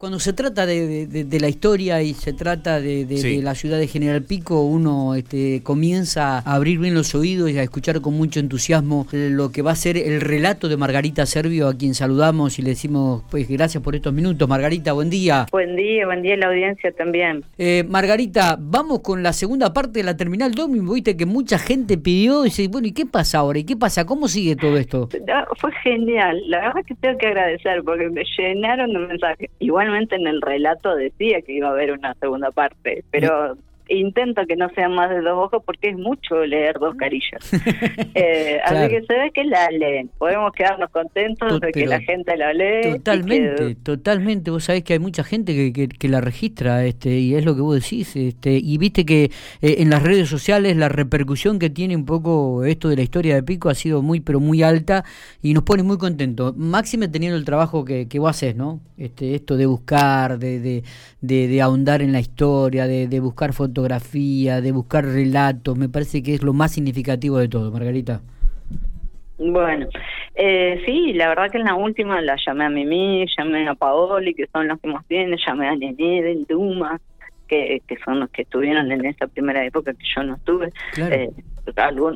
Cuando se trata de, la historia y se trata de, la ciudad de General Pico, uno este, comienza a abrir bien los oídos y a escuchar con mucho entusiasmo lo que va a ser el relato de Margarita Servio, a quien saludamos y le decimos pues gracias por estos minutos. Margarita, buen día. Buen día, buen día a la audiencia también. Eh, Margarita, vamos con la segunda parte de la terminal Domino. Viste que mucha gente pidió y dice, bueno, ¿y qué pasa ahora? ¿Y qué pasa? ¿Cómo sigue todo esto? fue genial. La verdad es que tengo que agradecer porque me llenaron de mensajes. Igual en el relato decía que iba a haber una segunda parte, pero intento que no sean más de dos ojos porque es mucho leer dos carillas. eh, Así que se ve que la leen. Podemos quedarnos contentos de que la gente la lee. Totalmente, totalmente. Vos sabés que hay mucha gente que, que, la registra este y es lo que vos decís. este Y viste que eh, en las redes sociales la repercusión que tiene un poco esto de la historia de Pico ha sido muy, pero muy alta y nos pone muy contentos. Máxime teniendo el trabajo que, que vos haces, ¿no? Este, esto de buscar, de, de, de, ahondar en la historia, de, de buscar fotos fotografía, de buscar relatos, me parece que es lo más significativo de todo, Margarita. Bueno, eh, sí, la verdad que en la última la llamé a Mimi, llamé a Paoli, que son los que más vienen, llamé a Nené, de Duma, que, que son los que estuvieron en esa primera época que yo no estuve. Eh,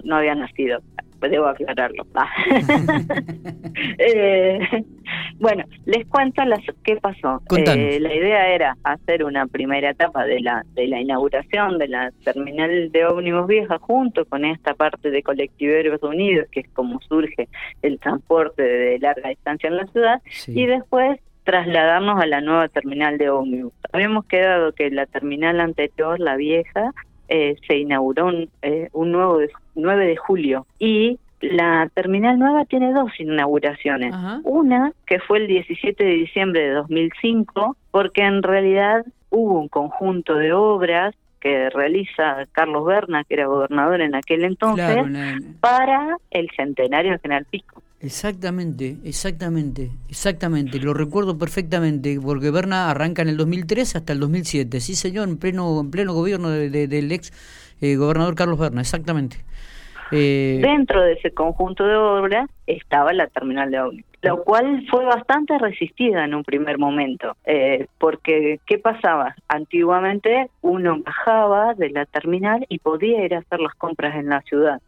no había nacido debo aclararlo. Eh, bueno, les cuento las, qué pasó. Eh, la idea era hacer una primera etapa de la de la inauguración de la terminal de ómnibus vieja junto con esta parte de colectiveros unidos, que es como surge el transporte de larga distancia en la ciudad, y después trasladarnos a la nueva terminal de ómnibus. Habíamos quedado que la terminal anterior, la vieja, eh, se inauguró un, eh, un nuevo 9 de julio y la terminal nueva tiene dos inauguraciones. Una que fue el 17 de diciembre de 2005, porque en realidad hubo un conjunto de obras que realiza Carlos Berna, que era gobernador en aquel entonces, para el centenario de General Pico. Exactamente, exactamente, exactamente. Lo recuerdo perfectamente porque Berna arranca en el 2003 hasta el 2007. Sí, señor, en pleno, en pleno gobierno del ex eh, gobernador Carlos Berna, exactamente. Eh, Dentro de ese conjunto de obras estaba la terminal de ómnibus lo cual fue bastante resistida en un primer momento, eh, porque ¿qué pasaba? Antiguamente uno bajaba de la terminal y podía ir a hacer las compras en la ciudad,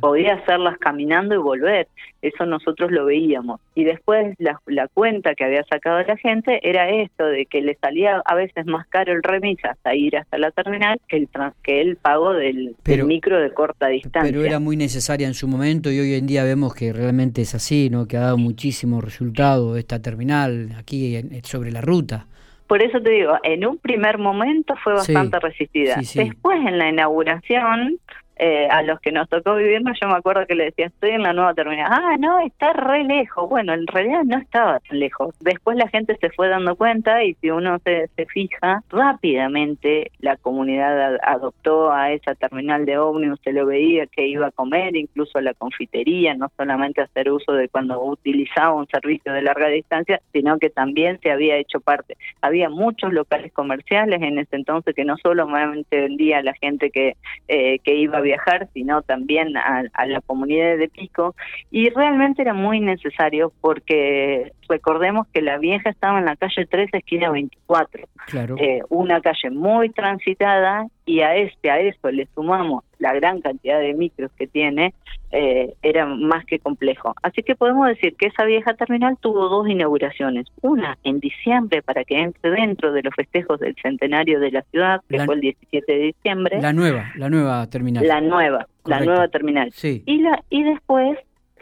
podía hacerlas caminando y volver, eso nosotros lo veíamos. Y después la, cuenta que había sacado la gente era esto, de que le salía a veces más caro el remis hasta ir hasta la terminal que el, que el pago del, del micro de corta distancia. Pero era muy necesaria en su momento y hoy en día vemos que realmente es así, ¿no? que ha dado muchísimo resultado esta terminal aquí sobre la ruta. Por eso te digo, en un primer momento fue bastante resistida. Después en la inauguración eh, a los que nos tocó vivirnos, yo me acuerdo que le decía, estoy en la nueva terminal. Ah, no, está re lejos. Bueno, en realidad no estaba tan lejos. Después la gente se fue dando cuenta y si uno se, se fija, rápidamente la comunidad adoptó a esa terminal de ómnibus, se lo veía que iba a comer, incluso a la confitería, no solamente hacer uso de cuando utilizaba un servicio de larga distancia, sino que también se había hecho parte. Había muchos locales comerciales en ese entonces que no solamente vendía a la gente que, eh, que iba a viajar, sino también a, la comunidad de Pico, y realmente era muy necesario porque recordemos que la vieja estaba en la calle 13, esquina 24, claro. Eh, una calle muy transitada y a este, a eso le sumamos la gran cantidad de micros que tiene, eh, era más que complejo. Así que podemos decir que esa vieja terminal tuvo dos inauguraciones, una en diciembre para que entre dentro de los festejos del centenario de la ciudad, que fue el 17 de diciembre. La nueva, la nueva terminal. La nueva, la nueva terminal. Sí. Y, la, y después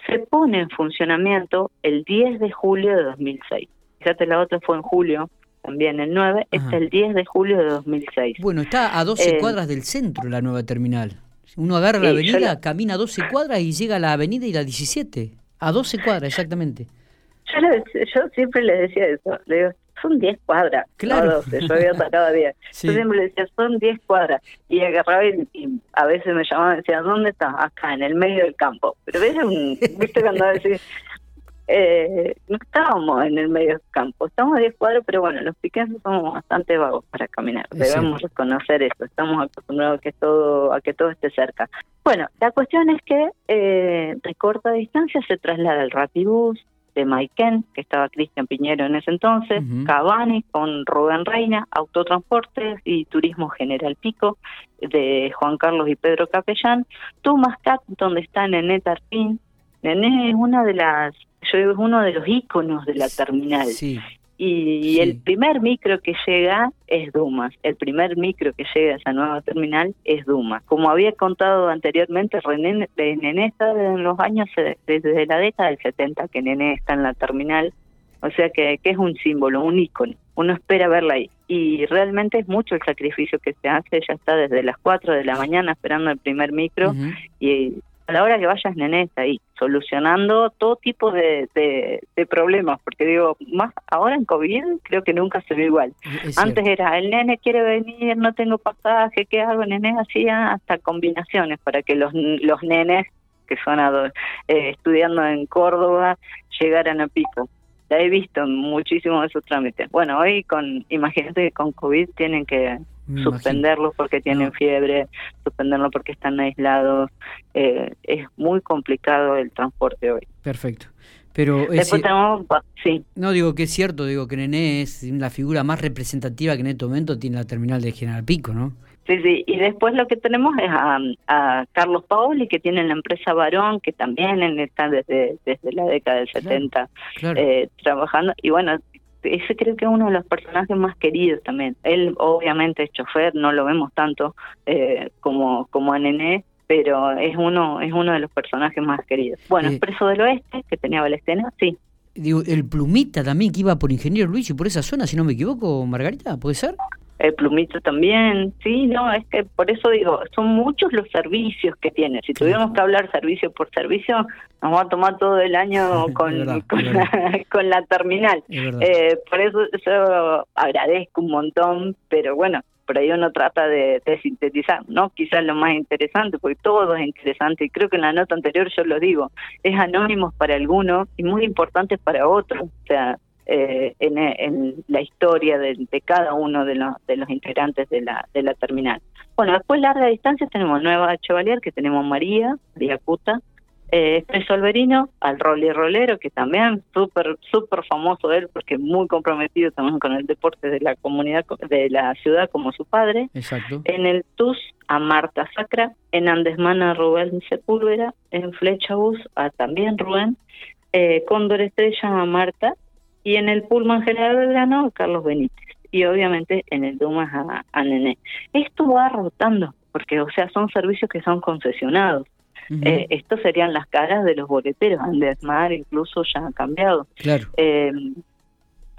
se pone en funcionamiento el 10 de julio de 2006. Fíjate, la otra fue en julio, también el 9, es el 10 de julio de 2006. Bueno, está a 12 eh, cuadras del centro la nueva terminal. Uno agarra la avenida, camina 12 cuadras y llega a la avenida y la 17. A 12 cuadras, exactamente. Yo, siempre le decía eso. Le digo, son 10 cuadras. Claro. yo había sacado 10. Yo siempre le decía, son 10 cuadras. Y agarraba y, a veces me llamaban y decía, ¿dónde estás? Acá, en el medio del campo. Pero ves, un, viste cuando decís, eh, no estábamos en el medio del campo, estamos a 10 cuadros, pero bueno, los piquenses somos bastante vagos para caminar, debemos reconocer eso, estamos acostumbrados a que todo, a que todo esté cerca. Bueno, la cuestión es que eh, de corta distancia se traslada el Rapibus, de Maiken, que estaba Cristian Piñero en ese entonces, Cabani con Rubén Reina, Autotransportes y Turismo General Pico, de Juan Carlos y Pedro Capellán, Tumascat, donde está Nené Tarpín. Nené es una de las, yo digo, es uno de los íconos de la terminal. Sí. Y el primer micro que llega es Dumas. El primer micro que llega a esa nueva terminal es Dumas. Como había contado anteriormente, René, Nené está en los años, desde la década del 70 que Nené está en la terminal. O sea que, que es un símbolo, un ícono. Uno espera verla ahí. Y realmente es mucho el sacrificio que se hace. Ella está desde las 4 de la mañana esperando el primer micro y a la hora que vayas nené está ahí, solucionando todo tipo de, de, problemas, porque digo, más ahora en COVID creo que nunca se ve igual. Antes era, el nene quiere venir, no tengo pasaje, ¿qué hago? Nené hacía hasta combinaciones para que los, los nenes que son eh, estudiando en Córdoba llegaran a pico. Ya he visto muchísimos de esos trámites. Bueno, hoy con, imagínate que con COVID tienen que suspenderlos porque tienen fiebre, suspenderlos porque están aislados. Eh, es muy complicado el transporte hoy. Perfecto. Pero sí. No digo que es cierto, digo que Nené es la figura más representativa que en este momento tiene la terminal de General Pico, ¿no? Sí, sí, y después lo que tenemos es a, Carlos Paoli, que tiene la empresa Varón, que también está desde, desde la década del 70 Eh, trabajando, y bueno, ese creo que es uno de los personajes más queridos también. Él obviamente es chofer, no lo vemos tanto eh, como, como a Nené, pero es uno, es uno de los personajes más queridos. Bueno, eh, Expreso del Oeste, que tenía Balestena, sí. Digo, el Plumita también que iba por Ingeniero Luis y por esa zona, si no me equivoco, Margarita, ¿puede ser? El plumito también, sí, no, es que por eso digo, son muchos los servicios que tiene. Si tuviéramos que hablar servicio por servicio, nos va a tomar todo el año con, con, la, terminal. Eh, por eso yo agradezco un montón, pero bueno, por ahí uno trata de, sintetizar, ¿no? Quizás lo más interesante, porque todo es interesante, y creo que en la nota anterior yo lo digo, es anónimos para algunos y muy importantes para otros. O sea, eh, en, la historia de, cada uno de los, de los integrantes de la, de la terminal. Bueno, después larga distancia tenemos Nueva Chevalier, que tenemos María, María Cuta, eh, Expreso Alberino, al Rolly Rolero, que también súper súper famoso él, porque muy comprometido también con el deporte de la comunidad, de la ciudad como su padre. Exacto. En el TUS a Marta Sacra, en Andesmana a Rubén Sepúlveda, en Flechabús a también Rubén, eh, Cóndor Estrella a Marta, y en el Pullman General Belgrano Carlos Benítez y obviamente en el Dumas a, a Nené. Esto va rotando porque o sea son servicios que son concesionados. eh, estos serían las caras de los boleteros. Andesmar incluso ya ha cambiado. Claro. Eh,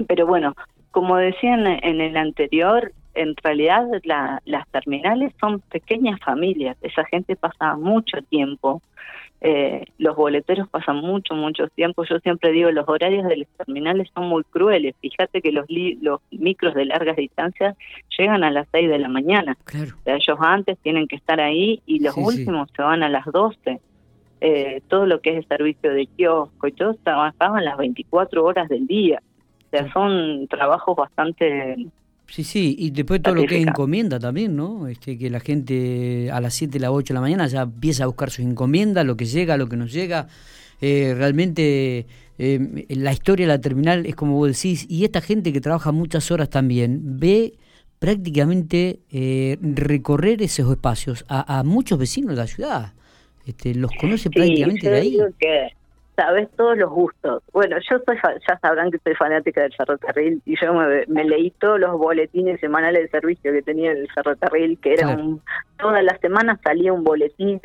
pero bueno, como decían en el anterior, en realidad la, las terminales son pequeñas familias. Esa gente pasa mucho tiempo eh, los boleteros pasan mucho, mucho tiempo. Yo siempre digo, los horarios de los terminales son muy crueles. Fíjate que los, los micros de largas distancias llegan a las 6 de la mañana. ellos antes tienen que estar ahí y los últimos se van a las 12. Eh, todo lo que es el servicio de kiosco y todo trabajaban las 24 horas del día. O sea, son trabajos bastante Sí, sí, y después todo lo que es encomienda también, ¿no? Este, que la gente a las 7, las 8 de la mañana ya empieza a buscar sus encomiendas, lo que llega, lo que no llega. Eh, realmente eh, la historia de la terminal es como vos decís, y esta gente que trabaja muchas horas también ve prácticamente eh, recorrer esos espacios a, muchos vecinos de la ciudad. Este, los conoce prácticamente de ahí sabes todos los gustos. Bueno, yo soy, ya sabrán que soy fanática del ferrocarril y yo me, leí todos los boletines semanales de servicio que tenía el ferrocarril, que era un, todas las semanas salía un boletín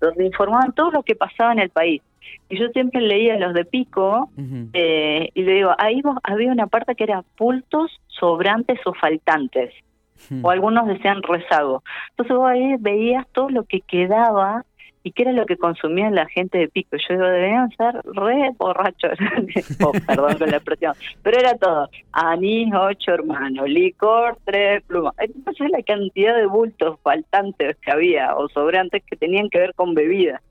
donde informaban todo lo que pasaba en el país. Y yo siempre leía los de Pico eh, y le digo, ahí había una parte que era pultos, sobrantes o faltantes. O algunos decían rezago. Entonces vos ahí veías todo lo que quedaba y qué era lo que consumía la gente de Pico. Yo digo, deberían ser re borrachos, oh, perdón con la expresión, pero era todo, anís, ocho hermanos, licor, tres plumas. Entonces la cantidad de bultos faltantes que había o sobrantes que tenían que ver con bebidas.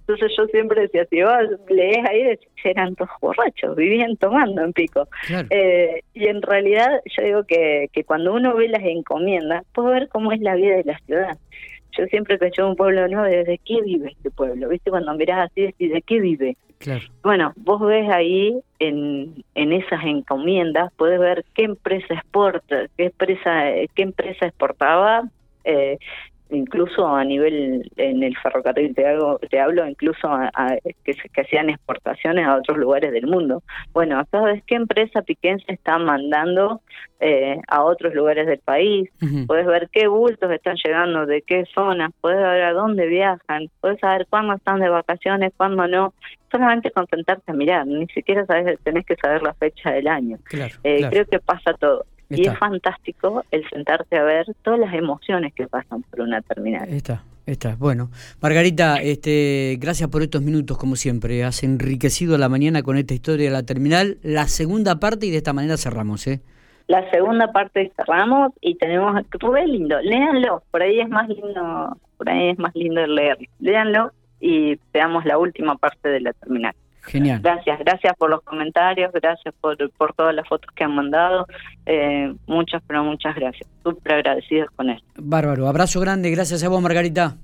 Entonces yo siempre decía, si vos lees ahí, eran todos borrachos, vivían tomando en pico. Eh, y en realidad yo digo que, que cuando uno ve las encomiendas, puede ver cómo es la vida de la ciudad yo siempre que un pueblo nuevo, ¿de qué vive este pueblo? ¿Viste? Cuando mirás así, decís, ¿de qué vive? Claro. Bueno, vos ves ahí en, en esas encomiendas, puedes ver qué empresa exporta, qué empresa, qué empresa exportaba, eh, incluso a nivel en el ferrocarril te, hago, te hablo incluso a, que, que hacían exportaciones a otros lugares del mundo. Bueno, acá ves qué empresa piquense está mandando eh, a otros lugares del país, puedes ver qué bultos están llegando, de qué zonas, puedes ver a dónde viajan, puedes saber cuándo están de vacaciones, cuándo no. Solamente concentrarte a mirar, ni siquiera sabes, tenés que saber la fecha del año. Eh, creo que pasa todo. Y es fantástico el sentarte a ver todas las emociones que pasan por una terminal. Está, está. Bueno, Margarita, este, gracias por estos minutos, como siempre. Has enriquecido la mañana con esta historia de la terminal. La segunda parte y de esta manera cerramos, ¿eh? La segunda parte cerramos y tenemos re lindo, léanlo, por ahí es más lindo, por ahí es más lindo leer. Léanlo y veamos la última parte de la terminal. Genial. Gracias, gracias por los comentarios, gracias por, por todas las fotos que han mandado. Eh, muchas, pero muchas gracias. Súper agradecidos con esto. Bárbaro. Abrazo grande. Gracias a vos, Margarita.